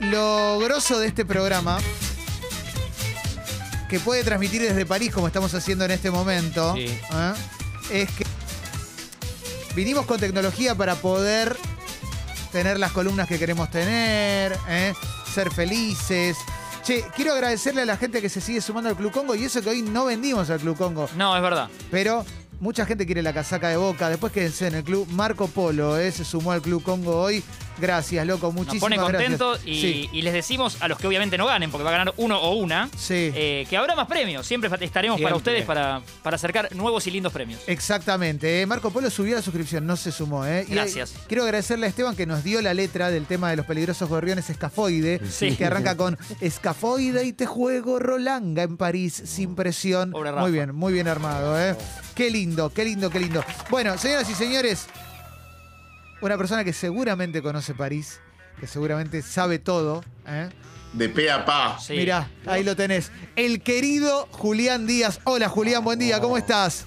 lo grosso de este programa, que puede transmitir desde París, como estamos haciendo en este momento, Sí. ¿eh? es que vinimos con tecnología para poder tener las columnas que queremos tener, ¿eh? ser felices. Che, quiero agradecerle a la gente que se sigue sumando al Club Congo y eso que hoy no vendimos al Club Congo. No, es verdad. Pero mucha gente quiere la casaca de boca. Después quédense en el club. Marco Polo eh, se sumó al Club Congo hoy. Gracias, loco. Nos Muchísimas pone contentos gracias. y, Sí, y les decimos a los que obviamente no ganen, porque va a ganar uno o una, sí. eh, que habrá más premios. Siempre estaremos para ustedes para, para acercar nuevos y lindos premios. Exactamente. eh. Marco Polo subió la suscripción, no se sumó. eh. Gracias. quiero agradecerle a Esteban que nos dio la letra del tema de los peligrosos gorriones escafoide, Sí. que arranca con escafoide y te juego Rolanga en París sin presión. Muy bien, muy bien armado. ¿eh? Qué lindo, qué lindo, qué lindo. Bueno, señoras y señores, una persona que seguramente conoce París, que seguramente sabe todo. ¿eh? De pe a pa. Sí. Mirá, ahí lo tenés. El querido Julián Díaz. Hola Julián, buen día, ¿cómo estás?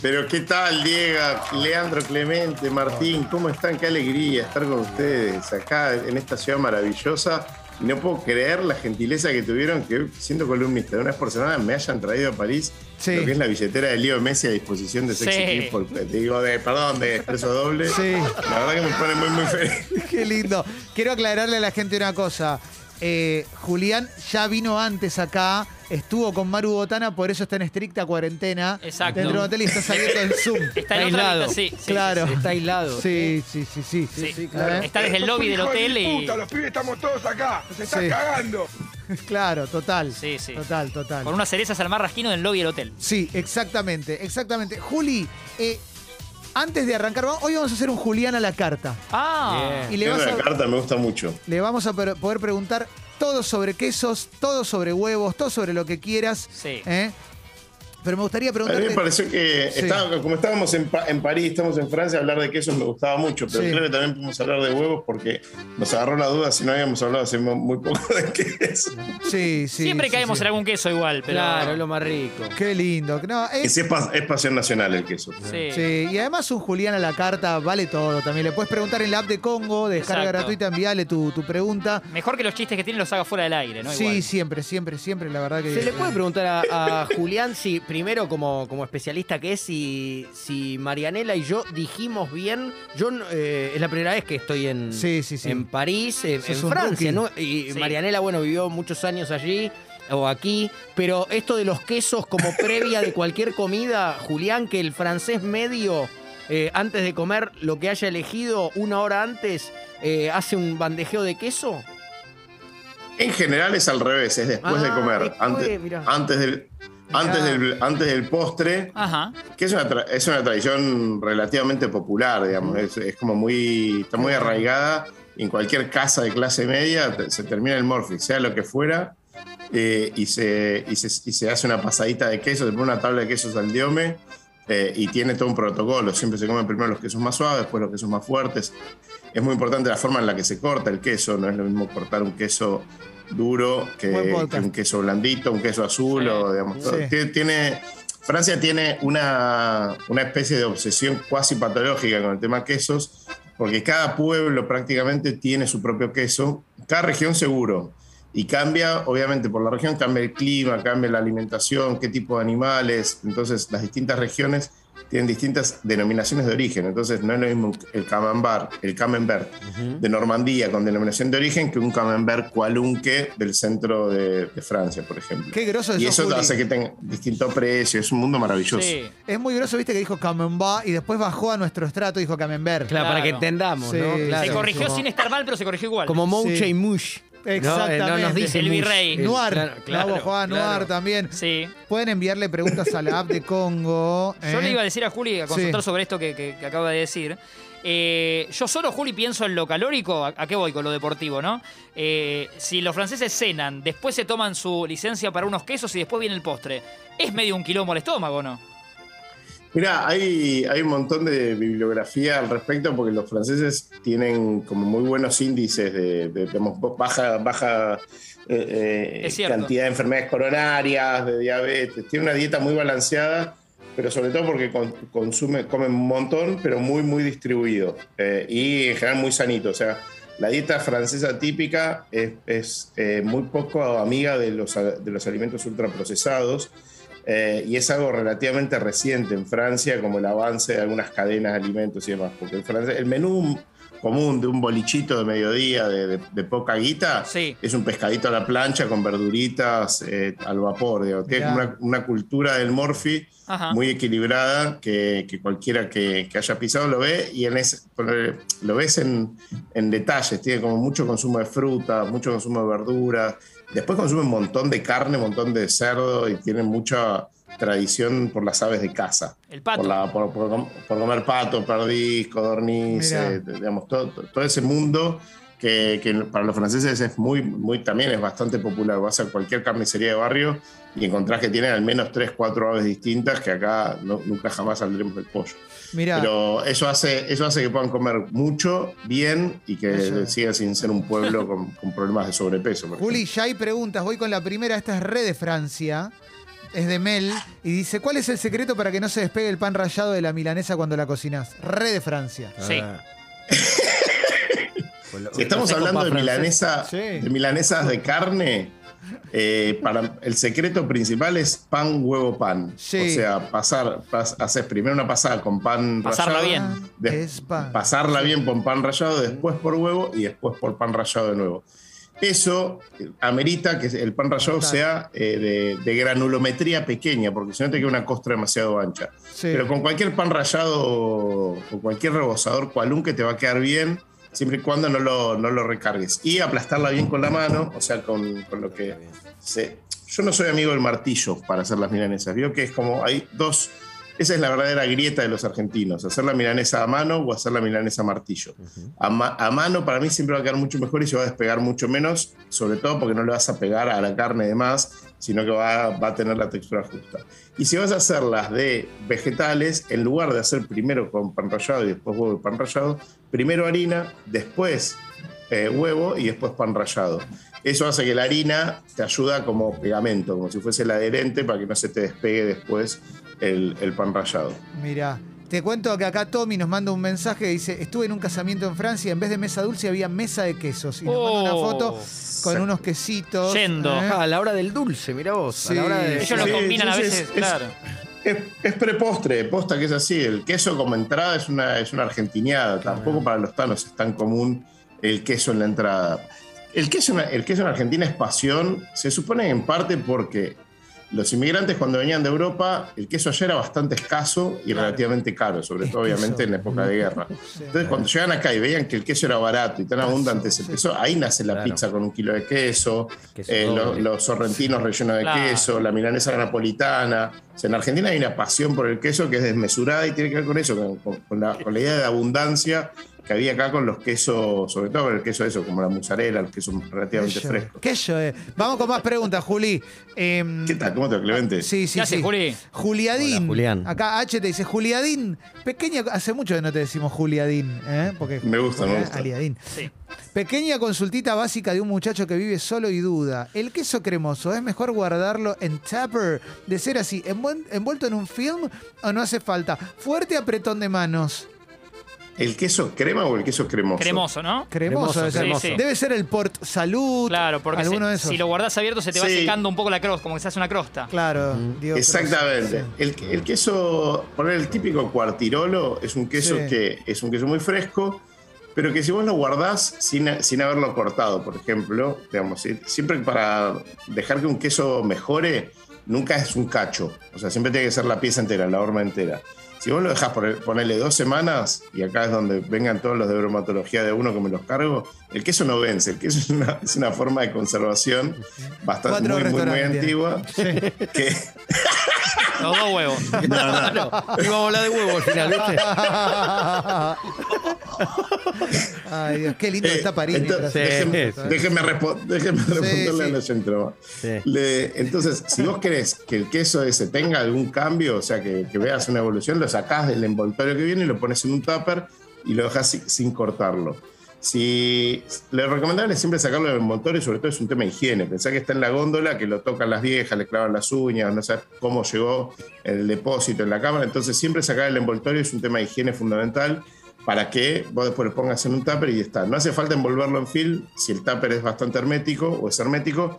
Pero qué tal, Diego, Leandro, Clemente, Martín, ¿cómo están? Qué alegría estar con ustedes acá en esta ciudad maravillosa. Y no puedo creer la gentileza que tuvieron que, siendo columnista de una vez por semana, me hayan traído a París Sí. lo que es la billetera de Leo Messi a disposición de Sexy Sí. Por- te digo, de, perdón, de expreso doble. Sí. La verdad que me pone muy, muy feliz. Qué lindo. Quiero aclararle a la gente una cosa. Eh, Julián ya vino antes acá, estuvo con Maru Botana, por eso está en estricta cuarentena. Exacto. Dentro del hotel y está saliendo el Zoom. Está en otra aislado. sí, sí, Claro. Está aislado. Sí, sí, sí, sí. sí, sí. sí, claro. Está desde el lobby del hotel y. puta, los pibes estamos todos acá. Nos están Sí. cagando. Claro, total. Sí, sí. Total, total. Con unas cerezas al mar rasquino del lobby del hotel. Sí, exactamente, exactamente. Juli, eh, antes de arrancar, hoy vamos a hacer un Julián a la carta. Ah, Bien. Y le, Tengo vas la a- carta me gusta mucho. le vamos a poder preguntar todo sobre quesos, todo sobre huevos, todo sobre lo que quieras. Sí. ¿eh? Pero me gustaría A mí preguntarte. me pareció que, Sí. estaba- como estábamos en, en París, estamos en Francia, hablar de quesos me gustaba mucho, pero Sí. creo que también podemos hablar de huevos porque nos agarró la duda si no habíamos hablado hace mu- muy poco de queso. Sí, sí. Siempre sí, caemos sí. en algún queso igual, pero. Claro, es lo más rico. Qué lindo. No, es- pasión nacional el queso. Sí. sí, y además un Julián a la carta vale todo también. Le puedes preguntar en la app de Congo, descarga Exacto. gratuita, envíale tu, tu pregunta. Mejor que los chistes que tienen los haga fuera del aire, ¿no? sí, siempre, siempre, siempre, la verdad que. Se le puede preguntar a, a Julián si, primero como, como especialista que es, si, si Marianela y yo dijimos bien. Yo eh, es la primera vez que estoy en, Sí, sí, sí. en París, en, Francia. ¿no? Y Sí. Marianela, bueno, vivió muchos años allí o aquí, pero esto de los quesos como previa de cualquier comida, Julián, que el francés medio, eh, antes de comer lo que haya elegido una hora antes, eh, hace un bandejeo de queso. En general es al revés, es después de Ah, comer. después, antes, antes del, antes, del, antes del postre, Ajá. que es una, tra- es una tradición relativamente popular, digamos. Es, es como muy. está muy arraigada. En cualquier casa de clase media te- se termina el morphy, sea lo que fuera. eh, y, se, y, se, y se hace una pasadita de queso, se pone una tabla de quesos al diome eh, y tiene todo un protocolo. Siempre se comen primero los quesos más suaves, después los quesos más fuertes. Es muy importante la forma en la que se corta el queso, no es lo mismo cortar un queso duro que, un queso blandito, un queso azul Sí. o digamos. todo. Sí. Tie- Tiene, Francia tiene una, una especie de obsesión cuasi patológica con el tema quesos, porque cada pueblo prácticamente tiene su propio queso, cada región seguro. Y cambia, obviamente, por la región cambia el clima, cambia la alimentación, qué tipo de animales. Entonces, las distintas regiones tienen distintas denominaciones de origen. Entonces, no es lo mismo el camembert, el camembert de Normandía con denominación de origen que un camembert cualunque del centro de, de Francia, por ejemplo. Qué groso y eso, eso Juli. hace que tenga distinto precio. Es un mundo maravilloso. Sí. Es muy groso, viste, que dijo Camembert y después bajó a nuestro estrato y dijo Camembert. Claro, para que Claro. entendamos, Sí, ¿no? se Claro. Se corrigió como, sin estar mal, pero se corrigió igual. Como Mouche Sí. y Mush. Eh, Exactamente. No, nos dice El virrey. Noir. Claro, claro, Juan, claro. Noir también. Sí. Pueden enviarle preguntas a la app de Congo. Yo ¿eh? le iba a decir a Juli a consultar Sí. sobre esto que, que- que acaba de decir. Eh, yo solo, Juli, pienso en lo calórico. ¿A, a qué voy con lo deportivo, no? Eh, si los franceses cenan, después se toman su licencia para unos quesos y después viene el postre. Es medio un quilombo al estómago, ¿no? Mira, hay, hay un montón de bibliografía al respecto porque los franceses tienen como muy buenos índices de, de, digamos, baja, baja eh, eh, cantidad de enfermedades coronarias, de diabetes. Tienen una dieta muy balanceada, pero sobre todo porque con- consume, comen un montón, pero muy, muy distribuido. Eh, y en general muy sanito. O sea, la dieta francesa típica es, es, eh, muy poco amiga de los, de los alimentos ultraprocesados eh, y es algo relativamente reciente en Francia, como el avance de algunas cadenas de alimentos y demás, porque el, francés- el menú común de un bolichito de mediodía de, de- de poca guita Sí. es un pescadito a la plancha con verduritas eh, al vapor, digamos. Tiene una, una cultura del morfi Ajá. muy equilibrada que, que cualquiera que, que haya pisado lo ve y en ese, lo ves en, en detalles. Tiene como mucho consumo de fruta, mucho consumo de verduras. Después consume un montón de carne, un montón de cerdo y tiene mucha tradición por las aves de caza. El pato. Por, la- por- por com- por comer pato, perdiz, codorniz, Mirá. eh, digamos, todo, todo ese mundo que, que para los franceses es muy, muy, también es bastante popular. Vas a cualquier carnicería de barrio y encontrás que tienen al menos 3, 4 aves distintas que acá no- nunca jamás saldremos del pollo. Mirá, Pero eso hace, eso hace que puedan comer mucho, bien y que Eso siga sin ser un pueblo con, con problemas de sobrepeso. Juli, ya hay preguntas. Voy con la primera. Esta es Re de Francia. Es de Mel. Y dice: ¿Cuál es el secreto para que no se despegue el pan rallado de la milanesa cuando la cocinas? Re de Francia. Sí. Ah. Lo- Si estamos hablando de, milanesa, Sí. de milanesas de carne, eh, para, el secreto principal es pan, huevo, pan. Sí. O sea, pasar, pas- haces primero una pasada con pan Pasarla rallado, bien. de- Es pan. pasarla bien con pan rallado, después por huevo y después por pan rallado de nuevo. Eso eh, amerita que el pan rallado sea eh, de, de granulometría pequeña, porque si no te queda una costra demasiado ancha. Sí. Pero con cualquier pan rallado o cualquier rebosador cualún que te va a quedar bien, siempre y cuando no lo, no lo recargues. Y aplastarla bien con la mano, o sea, con, con lo que se... Yo no soy amigo del martillo para hacer las milanesas. Vio que es como hay dos... Esa es la verdadera grieta de los argentinos, hacer la milanesa a mano o hacer la milanesa a martillo. a, ma- a mano para mí siempre va a quedar mucho mejor y se va a despegar mucho menos, sobre todo porque no le vas a pegar a la carne de más, sino que va, va a tener la textura justa. Y si vas a hacerlas de vegetales, en lugar de hacer primero con pan rallado y después huevo y pan rallado, primero harina, después eh, huevo y después pan rallado. Eso hace que la harina te ayuda como pegamento, como si fuese el adherente para que no se te despegue después el, el pan rallado. Mira, te cuento que acá Tommy nos manda un mensaje que dice: Estuve en un casamiento en Francia, en vez de mesa dulce había mesa de quesos. Y nos manda una Oh. foto con unos quesitos. Yendo. ¿eh? Ah, a la hora del dulce, mirá vos. A Sí. la hora de... Ellos lo combinan a sí, veces, es- claro. Es, es prepostre, posta que es así. El queso como entrada es una, es una argentiniada. Tampoco para los tanos es tan común el queso en la entrada. El queso, el queso en Argentina es pasión, se supone en parte porque los inmigrantes cuando venían de Europa, el queso allá era bastante escaso y relativamente caro, sobre todo queso. obviamente en la época de guerra. Entonces cuando llegan acá y veían que el queso era barato y tan abundante se empezó, ahí nace la Claro. pizza con un kilo de queso, Queso eh, los sorrentinos rellenos de Claro. queso, la milanesa napolitana. O sea, en Argentina hay una pasión por el queso que es desmesurada y tiene que ver con eso, con, con- con la, con la idea de abundancia que había acá con los quesos, sobre todo con el queso eso, como la mozzarella, el queso relativamente Queso, fresco. queso, eh. Vamos con más preguntas, Juli. Em, ¿Qué tal? ¿Cómo te va, Clemente? Sí, sí, ¿Qué haces, sí. Juli? Juliadín. Hola, Julián. Acá H te dice Juliadín. Pequeña, hace mucho que no te decimos Juliadín, ¿eh? Porque, Me gusta, me gusta. Aliadín. Sí. Pequeña consultita básica de un muchacho que vive solo y duda. ¿El queso cremoso es mejor guardarlo en tupper? De ser así, envuel- envuelto en un film o no hace falta? Fuerte apretón de manos. ¿El queso crema o el queso cremoso? Cremoso, ¿no? Cremoso, ser. cremoso. Sí, sí. Debe ser el Port Salud. Claro, porque se- de esos. si lo guardás abierto se te va Sí. secando un poco la crosta, como que se hace una crosta. Claro, digo, Exactamente. sí. El, el queso, poner el típico cuartirolo, es un queso Sí. que es un queso muy fresco, pero que si vos lo guardás sin, sin haberlo cortado, por ejemplo, digamos, si- siempre para dejar que un queso mejore, nunca es un cacho. O sea, siempre tiene que ser la pieza entera, la horma entera. Si vos lo dejás por, ponerle dos semanas, y acá es donde vengan todos los de bromatología de uno que me los cargo, el queso no vence. El queso es una, es una forma de conservación bastante muy, muy, muy antigua. Que, Los dos huevos. no, no, Y vamos a hablar de huevo al final, ¿viste? Ay, Dios, qué lindo Eh, está París. entonces, mientras- déjenme, sí. déjenme respo- déjenme responderle sí. al oyente nomás. Sí. Le- entonces, si vos querés que el queso ese tenga algún cambio, o sea, que, que veas una evolución, lo sacás del envoltorio que viene y lo pones en un tupper y lo dejás sin, sin cortarlo. Si le recomendable siempre sacarlo del envoltorio, sobre todo es un tema de higiene. Pensá que está en la góndola, que lo tocan las viejas, le clavan las uñas, no sabes cómo llegó el depósito en la cámara. Entonces, siempre sacar el envoltorio es un tema de higiene fundamental. para que vos después lo pongas en un tupper y está. No hace falta envolverlo en film si el tupper es bastante hermético o es hermético,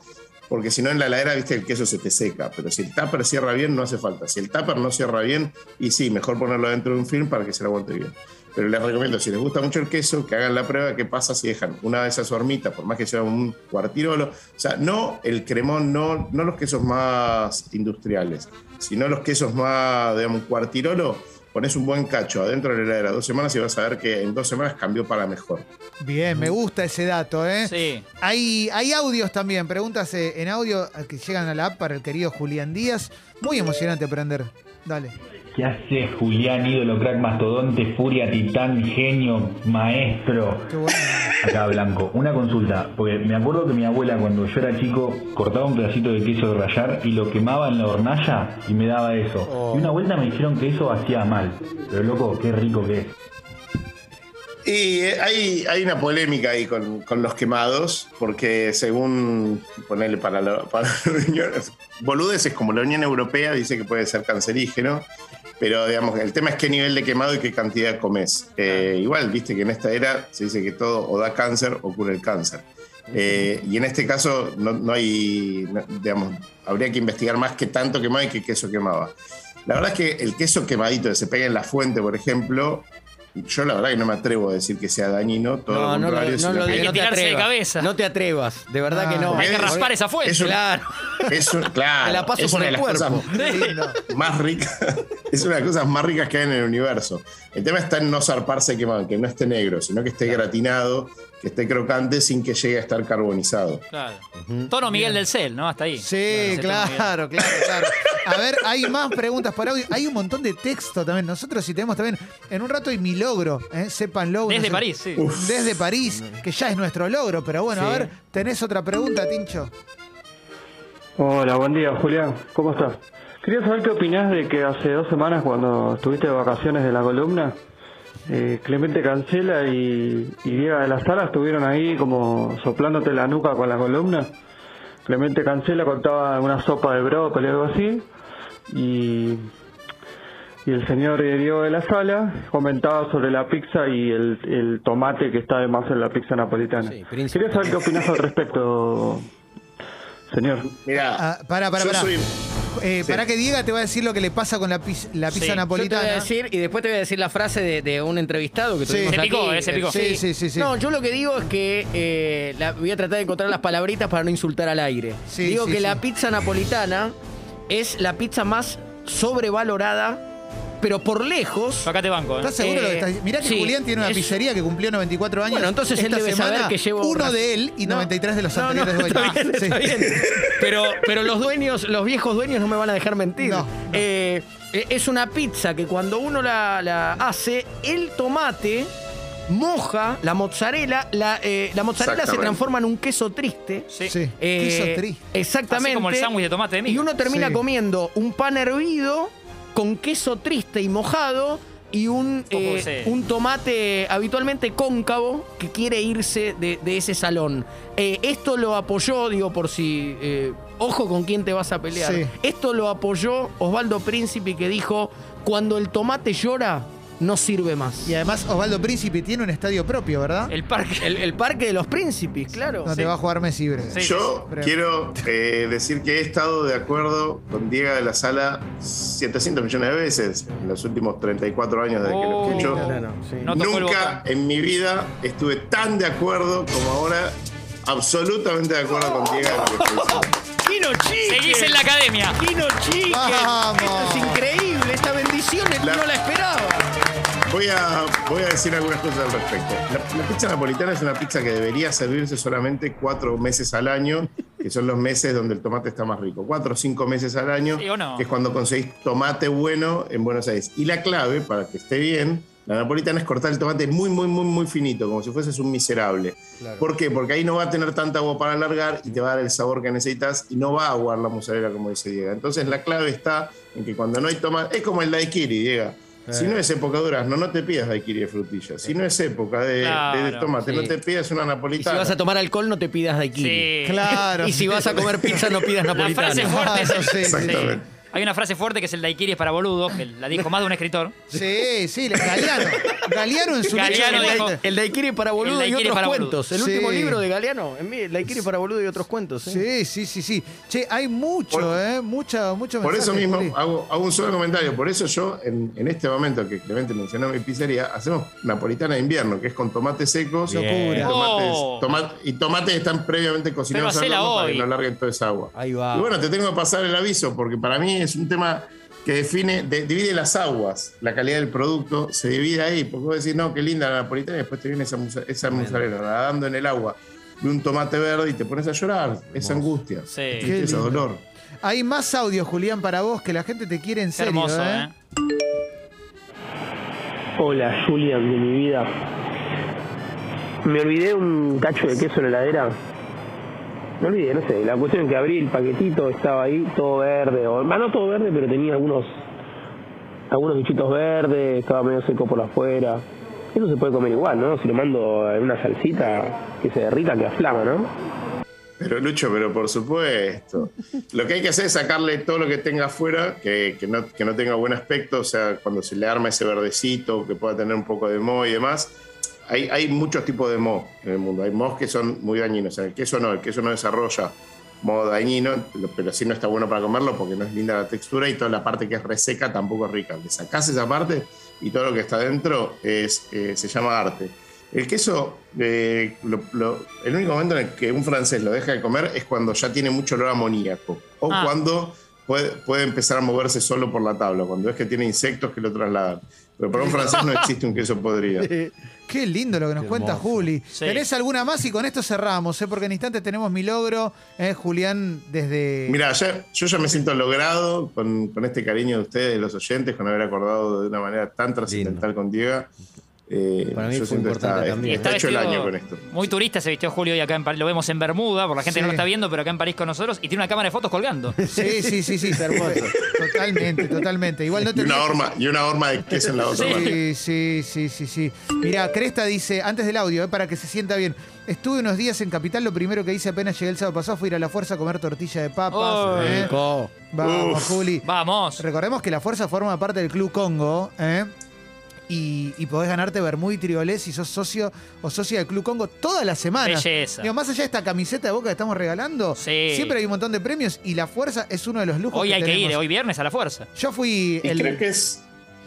porque si no en la heladera, viste, el queso se te seca. Pero si el tupper cierra bien, no hace falta. Si el tupper no cierra bien, y sí, mejor ponerlo dentro de un film para que se lo aguante bien. Pero les recomiendo, si les gusta mucho el queso, que hagan la prueba de qué pasa si dejan una de esas hormitas, por más que sea un cuartirolo. O sea, no el cremón, no, no los quesos más industriales, sino los quesos más, digamos, un cuartirolo. Pones un buen cacho adentro de la heladera dos semanas y vas a ver que en dos semanas cambió para mejor. Bien, me gusta ese dato, ¿eh? Sí. Hay, hay audios también, preguntas eh, en audio eh, que llegan a la app para el querido Julián Díaz. Muy emocionante aprender. Dale. ¿Qué hace Julián, ídolo, crack, mastodonte, furia, titán, genio, maestro? Qué bueno. Acá Blanco, una consulta, porque me acuerdo que mi abuela cuando yo era chico cortaba un pedacito de queso de rallar y lo quemaba en la hornalla y me daba eso. Oh. Y una vuelta me dijeron que eso hacía mal. Pero loco, qué rico que es. Y eh, hay, hay una polémica ahí con, con los quemados, porque según ponerle para, la- para la Unión, como la Unión Europea dice que puede ser cancerígeno, pero digamos, el tema es qué nivel de quemado y qué cantidad comes. Eh, igual, viste que en esta era se dice que todo o da cáncer o cura el cáncer. Eh, y en este caso no, no hay, no- digamos, habría que investigar más qué tanto quemaba y qué queso quemaba. La verdad es que el queso quemadito que se pega en la fuente, por ejemplo, yo la verdad que no me atrevo a decir que sea dañino, todo No, lo no, contrario. no, sino lo que Hay que no te tirarse de cabeza. No te atrevas, de verdad Ah. que no. Hay que raspar esa fuente. es un- Claro. es un- claro, Te la paso es por una el cuerpo. Más ricas, es una de las cosas más ricas que hay en el universo. El tema está en no zarparse quemado, que no esté negro, sino que esté gratinado, que esté crocante sin que llegue a estar carbonizado. Claro. Tono Miguel del Cel, ¿no? Hasta ahí. Sí, claro, claro, claro. A ver, hay más preguntas por audio. Hay un montón de texto también. Nosotros sí tenemos también en un rato y mi logro, ¿eh? sépanlo. Desde No sé- París, sí. Desde París, que ya es nuestro logro. Pero bueno, a ver, ¿tenés otra pregunta, Tincho? Hola, buen día, Julián. ¿Cómo estás? Quería saber qué opinás de que hace dos semanas, cuando estuviste de vacaciones de la columna, eh, Clemente Cancela y, y Diego de la Sala estuvieron ahí como soplándote la nuca con la columna. Clemente Cancela contaba una sopa de brócoli o algo así, y, y el señor Diego de la Sala comentaba sobre la pizza y el, el tomate que está además en la pizza napolitana. Sí. Quería saber qué opinás al respecto, señor. Mira, Ah, para, para, yo para. soy- Eh, Sí. Para que Diega te va a decir lo que le pasa con la, pis- la pizza Sí. Yo te napolitana. voy a decir, y después te voy a decir la frase de, de un entrevistado que Sí. tuvimos Se picó, aquí. eh, se picó. Sí, sí, sí, sí. No, yo lo que digo es que eh, la- voy a tratar de encontrar las palabritas para no insultar al aire. Sí, digo sí, que sí. la pizza napolitana es la pizza más sobrevalorada, pero por lejos. Acá te banco, ¿eh? ¿Estás seguro de lo que Eh, estás Mirá que sí, Julián tiene una es- pizzería que cumplió 94 años. Bueno, entonces él Esta debe semana, saber que llevo Uno de él y No. 93 de los No, no, anteriores está dueños. bien, está Sí. bien. Pero, pero los dueños, los viejos dueños no me van a dejar mentir. No, no. Eh, eh, es una pizza que cuando uno la, la hace, el tomate moja la mozzarella, la, eh, la mozzarella se transforma en un queso triste. Sí. Sí. Eh, Queso triste. Exactamente. Así como el sándwich de tomate de Y miga. uno termina Sí. comiendo un pan hervido con queso triste y mojado y un, Poco eh, un tomate habitualmente cóncavo que quiere irse de, de ese salón. Eh, esto lo apoyó, digo, por si... eh, ojo con quién te vas a pelear. Sí. Esto lo apoyó Osvaldo Príncipe que dijo, cuando el tomate llora, no sirve más. Y además Osvaldo Príncipe tiene un estadio propio, ¿verdad? El parque. El, el parque de los príncipes, claro. Donde va a jugar Messi Bre. Sí. Yo quiero eh, decir que he estado de acuerdo con Diego de la Sala 700 millones de veces en los últimos 34 años desde que lo Oh. escucho. Claro, sí. No Nunca en mi vida estuve tan de acuerdo como ahora, absolutamente de acuerdo con Diego de lo que estoy. Kino Chique. Seguís en la academia. Kino Chique. Vamos. Esto es increíble. Esta bendición La- no la esperaba. Voy a, voy a decir algunas cosas al respecto. La, la pizza napolitana es una pizza que debería servirse solamente cuatro meses al año, que son los meses donde el tomate está más rico. Cuatro o cinco meses al año, ¿Sí o no? que es cuando conseguís tomate bueno en Buenos Aires. Y la clave, para que esté bien, la napolitana es cortar el tomate muy, muy, muy, muy finito, como si fueses un miserable. ¿Por qué? Porque ahí no va a tener tanta agua para alargar y te va a dar el sabor que necesitas y no va a aguar la mozzarella, como dice Diego. Entonces la clave está en que cuando no hay tomate, es como el daiquiri, Diego. Si no es época de durazno, no te pidas daiquiri de frutilla. Si no es época de, tomate, sí. no te pidas una Y si napolitana. vas a tomar alcohol, no te pidas daiquiri. Sí. Claro. Y si vas a comer pizza, no pidas La napolitana. frase fuerte es Claro, sí, sí, sí. Exactamente. Hay una frase fuerte que es el daiquiri es para boludos, que la dijo más de un escritor. Sí, sí, Galeano. Galeano en su Galeano lecho- dijo- El Daiquiri para boludo y otros para boludo. cuentos. El Sí. último libro de Galeano. En mí, el Daiquiri para boludo y otros cuentos. ¿eh? Sí, sí, sí, sí. Che, hay mucho, Por- ¿eh? Mucho, mucho Por eso mismo hago, hago un solo comentario. Por eso yo, en, en este momento que Clemente mencionó mi pizzería, hacemos napolitana de invierno, que es con tomates secos y Locura. tomates, Oh. y tomates están previamente cocinados al para que no larguen toda esa agua. Ahí va. Y bueno, te tengo que pasar el aviso, porque para mí es un tema que define, de- divide las aguas, la calidad del producto, se divide ahí, porque vos decís, no, qué linda la napolitana, y después te viene esa, musa- esa mozzarella nadando en el agua de un tomate verde y te pones a llorar, esa angustia, Sí. Lindo. dolor. Hay más audio, Julián, para vos, que la gente te quiere en Qué serio, hermoso, ¿eh? ¿eh? Hola, Julian de mi vida. Me olvidé un cacho de queso en la heladera. Me olvidé, no sé. La cuestión es que abrí el paquetito, estaba ahí todo verde. O, ah, no todo verde, pero tenía algunos algunos bichitos verdes, estaba medio seco por afuera. Eso se puede comer igual, ¿no? Si lo mando en una salsita que se derrita, que aflama, ¿no? Pero Lucho, pero por supuesto. Lo que hay que hacer es sacarle todo lo que tenga afuera, que, que no, que no tenga buen aspecto, o sea, cuando se le arma ese verdecito, que pueda tener un poco de moho y demás. Hay, hay muchos tipos de moho en el mundo. Hay mohos que son muy dañinos. O sea, el queso no, el queso no desarrolla moho dañino, pero sí no está bueno para comerlo porque no es linda la textura y toda la parte que es reseca tampoco es rica. Le sacás esa parte y todo lo que está dentro es, eh, se llama arte. El queso, eh, lo- lo- el único momento en el que un francés lo deja de comer es cuando ya tiene mucho olor a amoníaco o Ah. cuando puede, puede empezar a moverse solo por la tabla, cuando es que tiene insectos que lo trasladan. Pero para un francés no existe un queso podrido. Qué lindo lo que nos Qué cuenta hermoso. Juli. Sí. ¿Tenés alguna más? Y con esto cerramos, ¿eh? porque en instantes tenemos mi logro, ¿eh? Julián, desde. Mira, ya- yo ya me siento logrado con, con este cariño de ustedes, de los oyentes, con haber acordado de una manera tan trascendental con Diego. Eh, Para mí fue que importante está, también. está hecho el año con esto. Muy turista se vistió Julio y acá en París lo vemos en Bermuda, por la gente Sí. no lo está viendo, pero acá en París con nosotros y tiene una cámara de fotos colgando. Sí, sí, sí, sí. hermoso. Totalmente, totalmente. Igual no Y te una horma, y una horma de queso en la otra mano. Sí, sí, sí, sí, sí. Mira, Cresta dice, antes del audio, eh, para que se sienta bien. Estuve unos días en Capital, lo primero que hice apenas llegué el sábado pasado fue ir a la fuerza a comer tortilla de papas. Oh, ¿eh? Rico. Vamos, Uf. Juli. Vamos. Recordemos que la fuerza forma parte del Club Congo, ¿eh? Y, y podés ganarte Bermuda y Triolet si sos socio o socia del Club Congo todas las semanas. Belleza. Digo, más allá de esta camiseta de boca que estamos regalando, Sí. siempre hay un montón de premios y la fuerza es uno de los lujos Hoy hay que ir, hoy viernes a la fuerza. Yo fui Y el. creo que es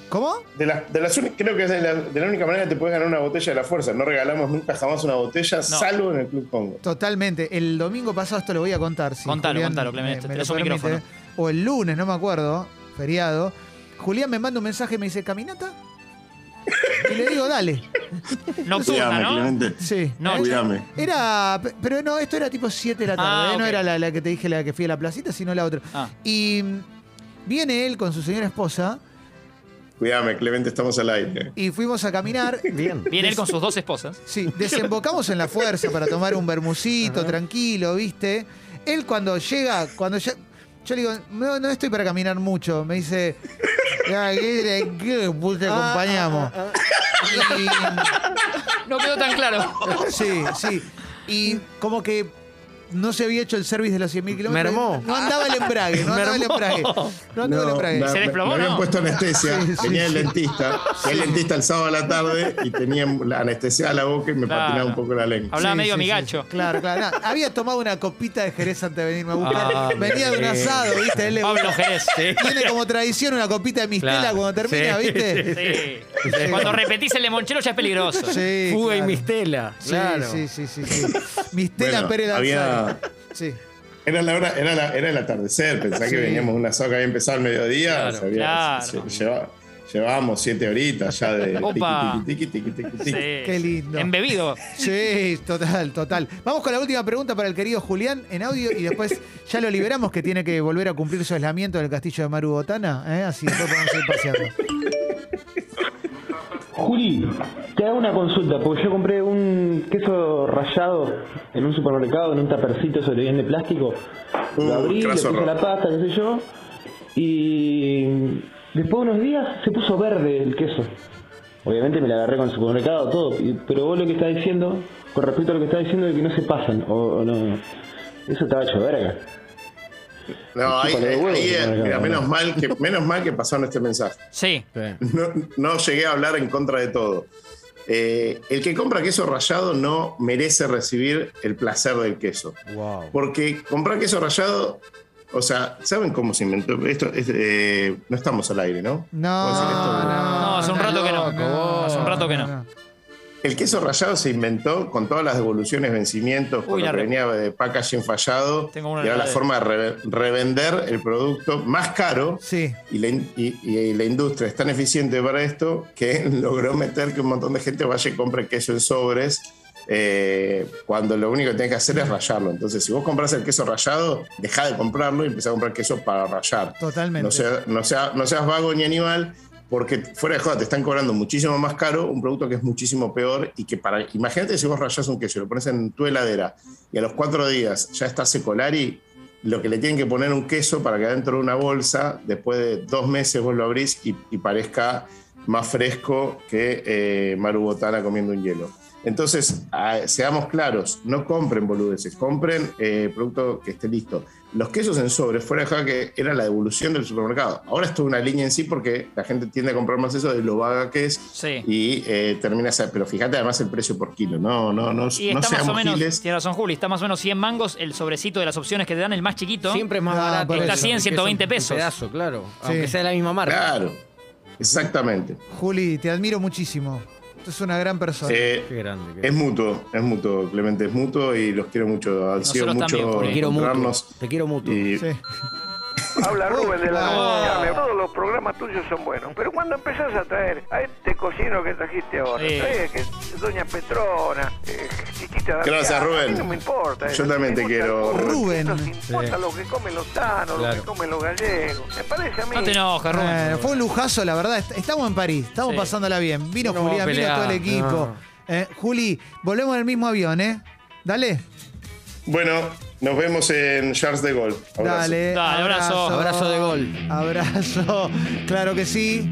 ¿Cómo? de, la- de las creo que es de la, de la única manera que te puedes ganar una botella de la fuerza. No regalamos nunca jamás una botella, salvo en el Club Congo. Totalmente. El domingo pasado esto lo voy a contar. Si Contalo, Julián contalo, Clemente, me- me tenés lo un permite. micrófono. O el lunes, no me acuerdo, feriado. Julián me manda un mensaje y me dice, ¿caminata? Y le digo, dale. Nocturna, Cuídame, ¿no? Clemente. Sí. No. Cuídame. Era, pe- pero no, esto era tipo 7 de la tarde, Ah, ¿eh? no ok. era la, la que te dije, la que fui a la placita, sino la otra. Ah. Y viene él con su señora esposa Cuídame, Clemente, estamos al aire. y fuimos a caminar. Bien. Viene él con sus dos esposas. Sí, desembocamos en la fuerza para tomar un bermucito, tranquilo, ¿viste? Él cuando llega, cuando ya. Yo le digo, no, no estoy para caminar mucho. Me dice, "Ya, ¿qué, qué, pues te acompañamos? No quedó tan claro. Y- sí, sí. Y como que no se había hecho el service de los 100.000 kilómetros. Mermó. No andaba el embrague, no andaba el embrague. No andaba el embrague. me- ¿Se desplomó, me habían no? puesto anestesia, Sí, sí, tenía el sí. dentista, el dentista el sábado a la tarde y tenía la anestesia a la boca y me Claro. patinaba un poco la lengua. Hablaba Sí, medio amigacho. sí. Claro, claro. No, había tomado una copita de Jerez antes de venirme a buscar. Ah, Venía de un asado, ¿viste? Él le Pablo Jerez. Tiene como tradición una copita de mistela Claro. cuando termina, Sí, ¿viste? Sí. Cuando repetís el limonchelo ya es peligroso. Sí, Fuga y mistela. Sí, Claro. sí, sí, sí, sí. Mistela Bueno, Pérez había- Sí. Era la hora, era, la- era el atardecer, pensá Sí. que veníamos de un asado que había empezado al mediodía. Claro, o sea, había- claro. se- se- lleva- llevábamos siete horitas ya de Opa. tiqui, tiqui, tiqui, Sí. Qué lindo. Embebido. Sí, total, total. Vamos con la última pregunta para el querido Julián en audio y después ya lo liberamos que tiene que volver a cumplir su aislamiento en el castillo de Maru Botana, ¿eh? así después podemos ir paseando. Juli, te hago una consulta, porque yo compré un queso rallado en un supermercado, en un tapercito sobre bien de plástico. Uh, Lo abrí, le puse la pasta, qué sé yo, y después de unos días se puso verde el queso. Obviamente me la agarré con el supermercado, todo, pero vos lo que estás diciendo, con respecto a lo que estás diciendo de que no se pasan, o, o no, eso estaba hecho verga. No, ahí, ahí- mira, menos mal que menos mal que pasaron este mensaje. Sí. No, no llegué a hablar en contra de todo. Eh, el que compra queso rallado no merece recibir el placer del queso. Wow. Porque comprar queso rallado, o sea, ¿saben cómo se inventó? Esto es, eh, no estamos al aire, ¿no? No, no, No, hace un rato que no. no, Hace un rato que no. El queso rallado se inventó con todas las devoluciones, vencimientos, con Uy, lo la que re- venía de packaging fallado. Tengo una y era la forma de re- revender el producto más caro. Sí. Y la, in- y- y la industria es tan eficiente para esto que logró meter que un montón de gente vaya y compre queso en sobres. eh, cuando lo único que tenés que hacer es rallarlo. Entonces, si vos compras el queso rallado, deja de comprarlo y empezá a comprar queso para rallar. Totalmente. No, sea- no, sea- no seas vago ni animal, porque fuera de joda te están cobrando muchísimo más caro un producto que es muchísimo peor y que para. Imagínate si vos rayás un queso lo pones en tu heladera y a los cuatro días ya está secolari, lo que le tienen que poner un queso para que adentro de una bolsa, después de dos meses vos lo abrís y parezca más fresco que eh, Maru Botana comiendo un hielo. Entonces, ah, seamos claros, no compren boludeces, compren eh, producto que esté listo. Los quesos en sobre, fuera de joda que era la devolución del supermercado. Ahora es toda una línea en sí porque la gente tiende a comprar más eso de lo vaga que es Sí. y eh, termina esa- Pero fíjate además el precio por kilo, no, no, no, Y no está más o menos, giles. tiene razón Juli, está más o menos 100 mangos el sobrecito de las opciones que te dan, el más chiquito. Siempre es más No, barato. que 100, 120 un pesos. pedazo, claro. Sí. Aunque sea de la misma marca. Claro, exactamente. Juli, te admiro muchísimo. Tú es una gran persona. Eh, Qué grande. qué es mutuo, es mutuo, Clemente, es mutuo y los quiero mucho. Han sido mucho. Te quiero mutuo. Te quiero mutuo. y- Sí. Habla Rubén de la Ah. Todos los programas tuyos son buenos, pero cuando empezás a traer a este cocinero que trajiste ahora, Sí. que Doña Petrona, eh, Chiquita Gracias, Rubén. a mí no me importa. Yo también me te quiero, Rubén. Nos importa Sí. lo que comen los tanos, lo que comen los gallegos. Me parece a mí. No te enojes, Rubén. Bueno, fue un lujazo, la verdad. Est- Estamos en París, estamos Sí. pasándola bien. Vino No Julián, vino todo el equipo. Eh, Juli, volvemos en el mismo avión, ¿eh? Dale. Bueno, nos vemos en Charles de Gaulle. Abrazo. Dale. Dale, abrazo. Abrazo de gol. Abrazo. Claro que sí.